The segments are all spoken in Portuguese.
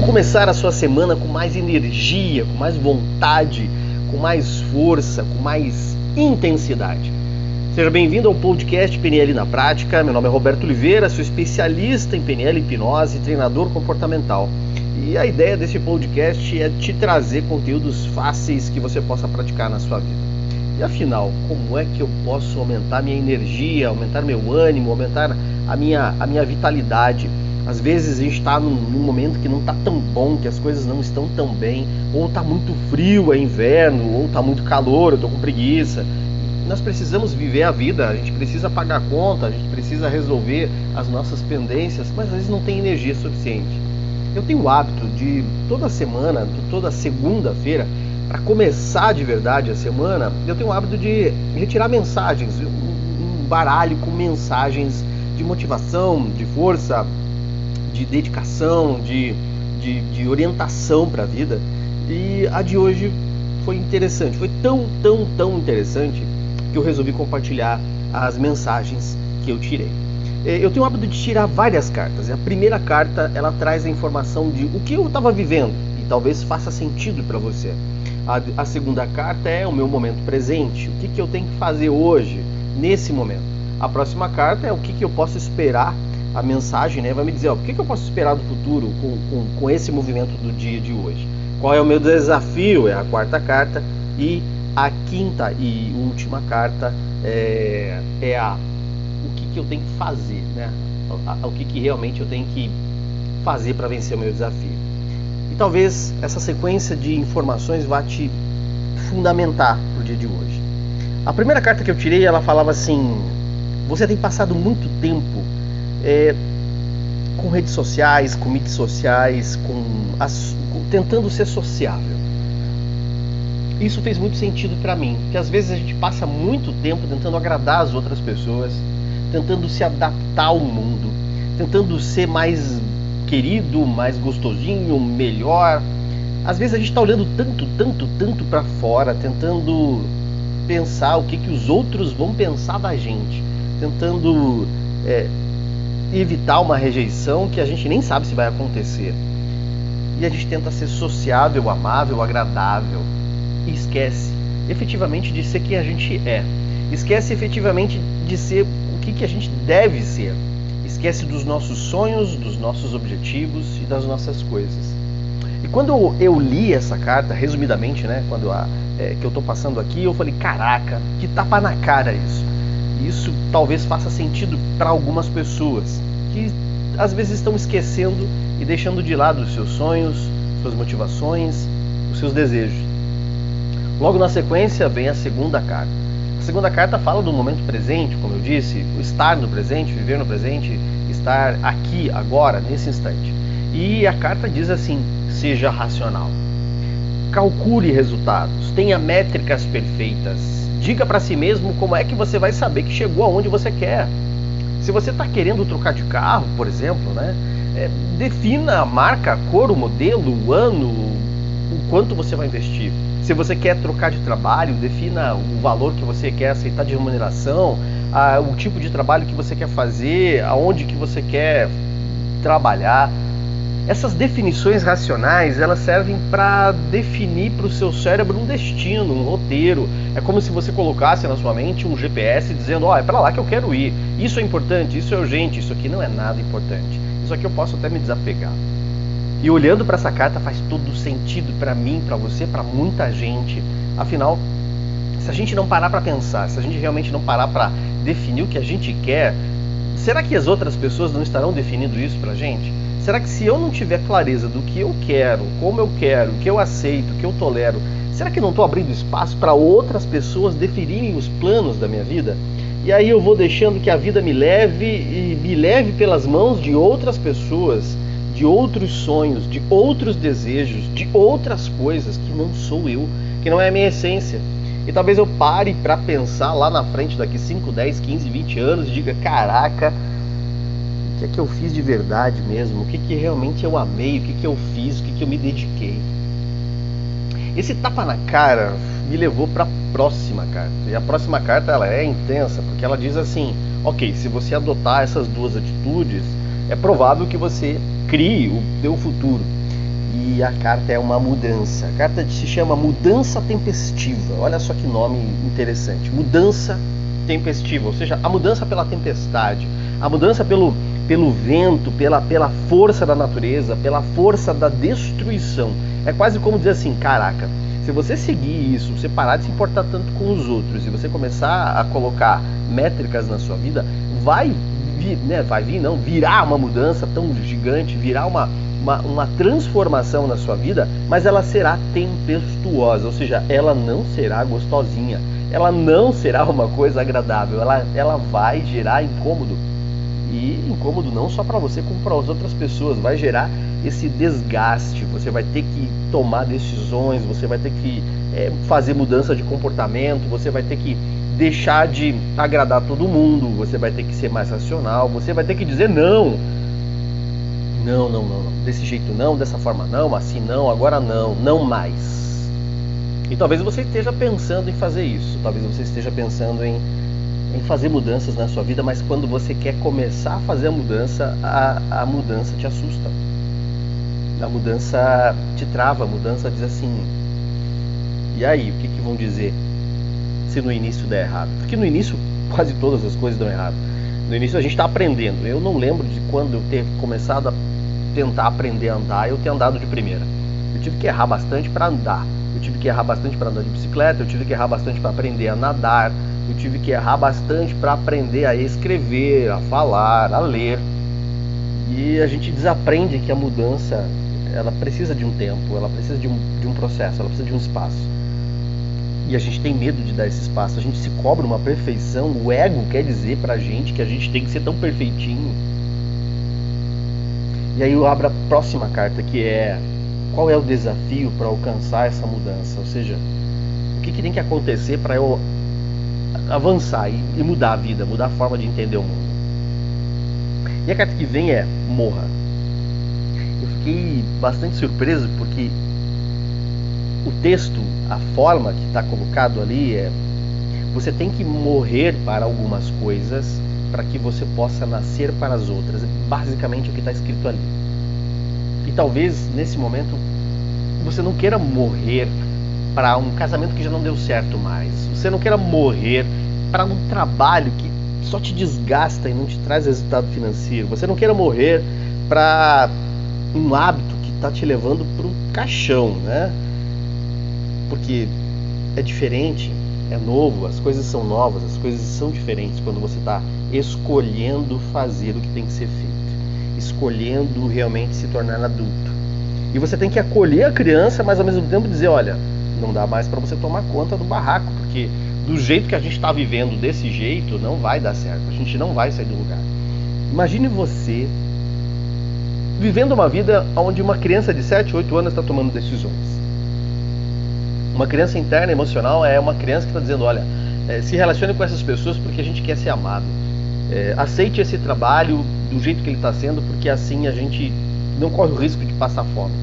Como começar a sua semana com mais energia, com mais vontade, com mais força, com mais intensidade? Seja bem-vindo ao podcast PNL na Prática. Meu nome é Roberto Oliveira, sou especialista em PNL hipnose e treinador comportamental. E a ideia desse podcast é te trazer conteúdos fáceis que você possa praticar na sua vida. E afinal, como é que eu posso aumentar minha energia, aumentar meu ânimo, aumentar a minha, a minha vitalidade? Às vezes a gente está num, num, momento que não está tão bom, que as coisas não estão tão bem, ou está muito frio, é inverno, ou está muito calor, eu estou com preguiça. Nós precisamos viver a vida, a gente precisa pagar a conta, a gente precisa resolver as nossas pendências, mas às vezes não tem energia suficiente. Eu tenho o hábito de toda semana, toda segunda-feira, para começar de verdade a semana, eu tenho o hábito de retirar mensagens, um baralho com mensagens de motivação, de força, de dedicação, de, de, de orientação para a vida. E a de hoje foi interessante, foi tão, tão, tão interessante que eu resolvi compartilhar as mensagens que eu tirei. É, eu tenho o hábito de tirar várias cartas. A primeira carta ela traz a informação de o que eu estava vivendo e talvez faça sentido para você. A, a, segunda carta é o meu momento presente, o que, que eu tenho que fazer hoje, nesse momento. A próxima carta é o que, que eu posso esperar a mensagem né, vai me dizer ó, o que, que eu posso esperar do futuro com, com, com esse movimento do dia de hoje. Qual é o meu desafio? É a quarta carta. E a quinta e última carta é, é a o que, que eu tenho que fazer, né? O, o que, que realmente eu tenho que fazer para vencer o meu desafio. E talvez essa sequência de informações vá te fundamentar para o dia de hoje. A primeira carta que eu tirei, ela falava assim: você tem passado muito tempo é, com redes sociais, com mídias sociais, com, as, com, tentando ser sociável. Isso fez muito sentido para mim, porque às vezes a gente passa muito tempo tentando agradar as outras pessoas, tentando se adaptar ao mundo, tentando ser mais querido, mais gostosinho, melhor. Às vezes a gente está olhando tanto, tanto, tanto para fora, tentando pensar o que, que os outros vão pensar da gente, tentando é, evitar uma rejeição que a gente nem sabe se vai acontecer. E a gente tenta ser sociável, amável, agradável. E esquece efetivamente de ser quem a gente é. Esquece efetivamente de ser o que, que a gente deve ser. Esquece dos nossos sonhos, dos nossos objetivos e das nossas coisas. E quando eu, li essa carta, resumidamente, né, quando a, é, que eu estou passando aqui, eu falei: caraca, que tapa na cara isso. Isso talvez faça sentido para algumas pessoas que às vezes estão esquecendo e deixando de lado os seus sonhos, suas motivações, os seus desejos. Logo na sequência vem a segunda carta. A segunda carta fala do momento presente, como eu disse, o estar no presente, viver no presente, estar aqui, agora, nesse instante. E a carta diz assim: seja racional. Calcule resultados, tenha métricas perfeitas, Diga para si mesmo como é que você vai saber que chegou aonde você quer. Se você está querendo trocar de carro, por exemplo, né, é, defina a marca, a cor, o modelo, o ano, o quanto você vai investir. Se você quer trocar de trabalho, defina o valor que você quer aceitar de remuneração, a, o tipo de trabalho que você quer fazer, aonde que você quer trabalhar. Essas definições racionais, elas servem para definir para o seu cérebro um destino, um roteiro. É como se você colocasse na sua mente um GPS dizendo, ó, oh, é para lá que eu quero ir. Isso é importante, isso é urgente, isso aqui não é nada importante. Isso aqui eu posso até me desapegar. E olhando para essa carta faz todo sentido para mim, para você, para muita gente. Afinal, se a gente não parar para pensar, se a gente realmente não parar para definir o que a gente quer, será que as outras pessoas não estarão definindo isso para a gente? Será que se eu não tiver clareza do que eu quero, como eu quero, o que eu aceito, o que eu tolero, será que não estou abrindo espaço para outras pessoas definirem os planos da minha vida? E aí eu vou deixando que a vida me leve e me leve pelas mãos de outras pessoas, de outros sonhos, de outros desejos, de outras coisas que não sou eu, que não é a minha essência. E talvez eu pare para pensar lá na frente daqui 5, 10, 15, 20 anos e diga: caraca, que é que eu fiz de verdade mesmo, o que, que realmente eu amei, o que, que eu fiz, o que, que eu me dediquei. Esse tapa na cara me levou para a próxima carta. E a próxima carta ela é intensa, porque ela diz assim: ok, se você adotar essas duas atitudes, é provável que você crie o teu futuro. E a carta é uma mudança. A carta se chama Mudança Tempestiva. Olha só que nome interessante. Mudança tempestiva, ou seja, a mudança pela tempestade, a mudança pelo, pelo vento, pela, pela força da natureza, pela força da destruição. É quase como dizer assim: caraca, se você seguir isso, você parar de se importar tanto com os outros e você começar a colocar métricas na sua vida, vai vir, né, vai vir não, virar uma mudança tão gigante, virar uma, uma, uma transformação na sua vida, mas ela será tempestuosa, ou seja, ela não será gostosinha, ela não será uma coisa agradável, ela, ela vai gerar incômodo. E incômodo não só para você, como para as outras pessoas, vai gerar esse desgaste. Você vai ter que tomar decisões, você vai ter que é, fazer mudança de comportamento, você vai ter que deixar de agradar todo mundo, você vai ter que ser mais racional, você vai ter que dizer não. Não, não, não, não. Desse jeito não, dessa forma não, assim não, agora não, não mais. E talvez você esteja pensando em fazer isso, talvez você esteja pensando em, em fazer mudanças na sua vida, mas quando você quer começar a fazer a mudança, a, a mudança te assusta. A mudança te trava, a mudança diz assim: e aí, o que, que vão dizer se no início der errado? Porque no início quase todas as coisas dão errado. No início a gente está aprendendo. Eu não lembro de quando eu ter começado a tentar aprender a andar, eu ter andado de primeira. Eu tive que errar bastante para andar. Eu tive que errar bastante para andar de bicicleta, eu tive que errar bastante para aprender a nadar, eu tive que errar bastante para aprender a escrever, a falar, a ler. E a gente desaprende que a mudança ela precisa de um tempo, ela precisa de um, de um processo, ela precisa de um espaço. E a gente tem medo de dar esse espaço, a gente se cobra uma perfeição, o ego quer dizer pra gente que a gente tem que ser tão perfeitinho. E aí eu abro a próxima carta que é qual é o desafio para alcançar essa mudança? Ou seja, o que, que tem que acontecer para eu avançar e, e, mudar a vida, mudar a forma de entender o mundo? E a carta que vem é morra. Eu fiquei bastante surpreso porque o texto, a forma que está colocado ali é você tem que morrer para algumas coisas para que você possa nascer para as outras. É basicamente o que está escrito ali. E talvez nesse momento você não queira morrer para um casamento que já não deu certo mais. Você não queira morrer para um trabalho que só te desgasta e não te traz resultado financeiro. Você não queira morrer para um hábito que está te levando para um caixão, né? Porque é diferente, é novo, as coisas são novas, as coisas são diferentes quando você está escolhendo fazer o que tem que ser feito escolhendo realmente se tornar adulto. E você tem que acolher a criança, mas ao mesmo tempo dizer, olha, não dá mais para você tomar conta do barraco, porque do jeito que a gente está vivendo desse jeito, não vai dar certo. A gente não vai sair do lugar. Imagine você vivendo uma vida onde uma criança de 7, 8 anos está tomando decisões. Uma criança interna emocional é uma criança que está dizendo, olha, é, se relacione com essas pessoas porque a gente quer ser amado. É, aceite esse trabalho do jeito que ele está sendo, porque assim a gente não corre o risco de passar fome.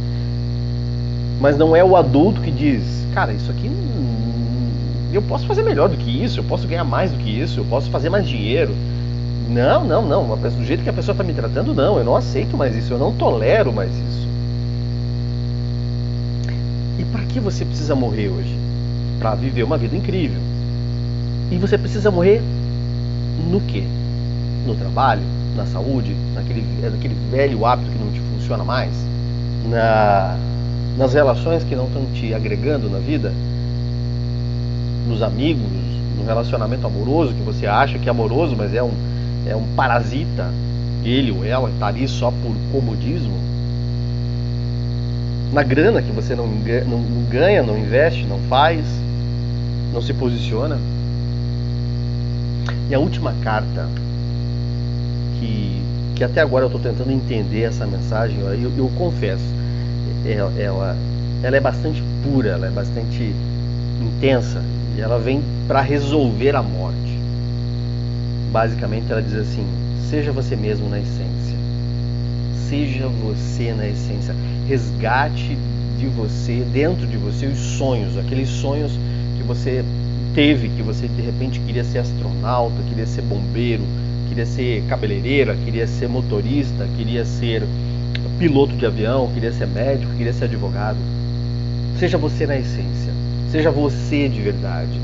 Mas não é o adulto que diz, cara, isso aqui eu posso fazer melhor do que isso, eu posso ganhar mais do que isso, eu posso fazer mais dinheiro. Não, não, não. Do jeito que a pessoa está me tratando, não. Eu não aceito mais isso, eu não tolero mais isso. Que você precisa morrer hoje? Para viver uma vida incrível. E você precisa morrer no quê? no trabalho, na saúde, naquele, naquele velho hábito que não te funciona mais, na, nas relações que não estão te agregando na vida, nos amigos, no relacionamento amoroso que você acha que é amoroso, mas é um, é um parasita, ele ou ela está ali só por comodismo, na grana que você não, não ganha, não investe, não faz, não se posiciona. E a última carta que, que até agora eu estou tentando entender essa mensagem, eu, eu, confesso, ela, ela, ela é bastante pura, ela é bastante intensa e ela vem para resolver a morte. Basicamente, ela diz assim: seja você mesmo na essência, seja você na essência, resgate de você, dentro de você, os sonhos, aqueles sonhos que você teve, que você de repente queria ser astronauta, queria ser bombeiro, queria ser cabeleireira, queria ser motorista, queria ser piloto de avião, queria ser médico, queria ser advogado. Seja você na essência. Seja você de verdade.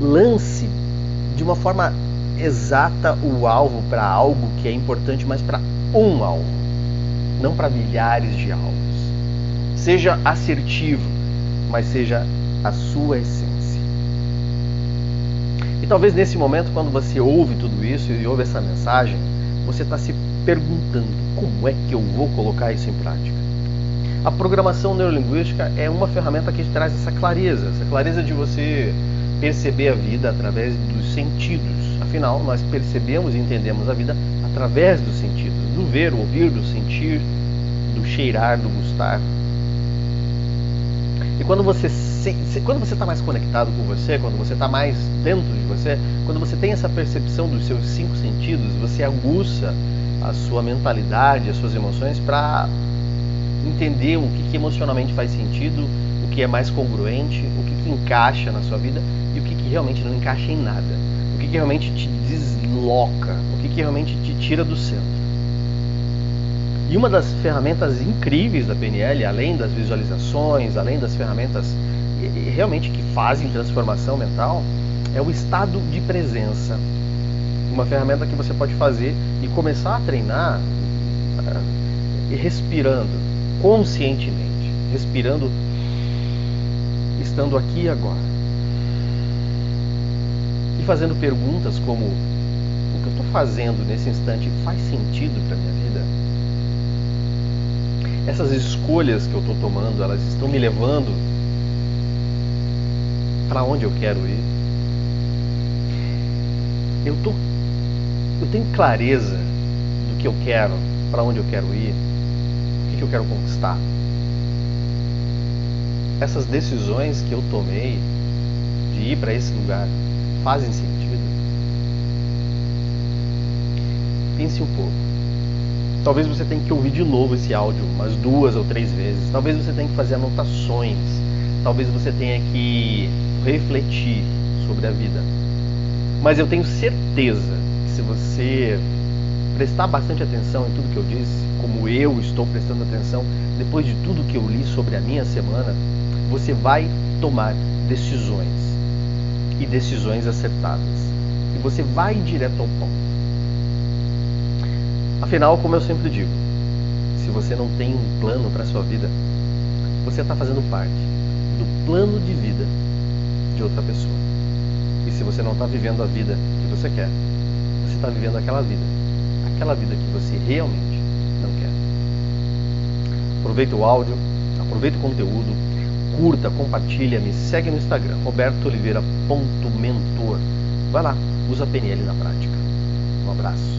Lance de uma forma exata o alvo para algo que é importante, mas para um alvo, não para milhares de alvos. Seja assertivo, mas seja a sua essência. E talvez nesse momento, quando você ouve tudo isso e ouve essa mensagem, você está se perguntando como é que eu vou colocar isso em prática. A programação neurolinguística é uma ferramenta que traz essa clareza, essa clareza de você perceber a vida através dos sentidos. Afinal, nós percebemos e entendemos a vida através dos sentidos, do ver, ouvir, do sentir, do cheirar, do gustar. E quando você quando você está mais conectado com você, quando você está mais dentro de você, quando você tem essa percepção dos seus cinco sentidos, você aguça a sua mentalidade, as suas emoções para entender o que, que, emocionalmente faz sentido, o que é mais congruente, o que, que encaixa na sua vida e o que, que realmente não encaixa em nada, o que, que realmente te desloca, o que, que realmente te tira do centro. E uma das ferramentas incríveis da PNL, além das visualizações, além das ferramentas realmente que fazem transformação mental, é o estado de presença. Uma ferramenta que você pode fazer e começar a treinar uh, respirando conscientemente, respirando estando aqui agora. Fazendo perguntas como: o que eu estou fazendo nesse instante faz sentido para minha vida? Essas escolhas que eu estou tomando, elas estão me levando para onde eu quero ir. Eu tô, eu tenho clareza do que eu quero, para onde eu quero ir, o que, que eu quero conquistar. Essas decisões que eu tomei de ir para esse lugar fazem sentido. Pense um pouco. Talvez você tenha que ouvir de novo esse áudio umas duas ou três vezes. Talvez você tenha que fazer anotações. Talvez você tenha que refletir sobre a vida. Mas eu tenho certeza que se você prestar bastante atenção em tudo que eu disse, como eu estou prestando atenção depois de tudo que eu li sobre a minha semana, você vai tomar decisões e decisões acertadas. E você vai direto ao ponto. Afinal, como eu sempre digo, se você não tem um plano para a sua vida, você está fazendo parte do plano de vida de outra pessoa. E se você não está vivendo a vida que você quer, você está vivendo aquela vida, aquela vida que você realmente não quer. Aproveita o áudio, aproveita o conteúdo, curta, compartilha, me segue no Instagram, robertooliveira.mentor. Vai lá, usa a PNL na prática. Um abraço.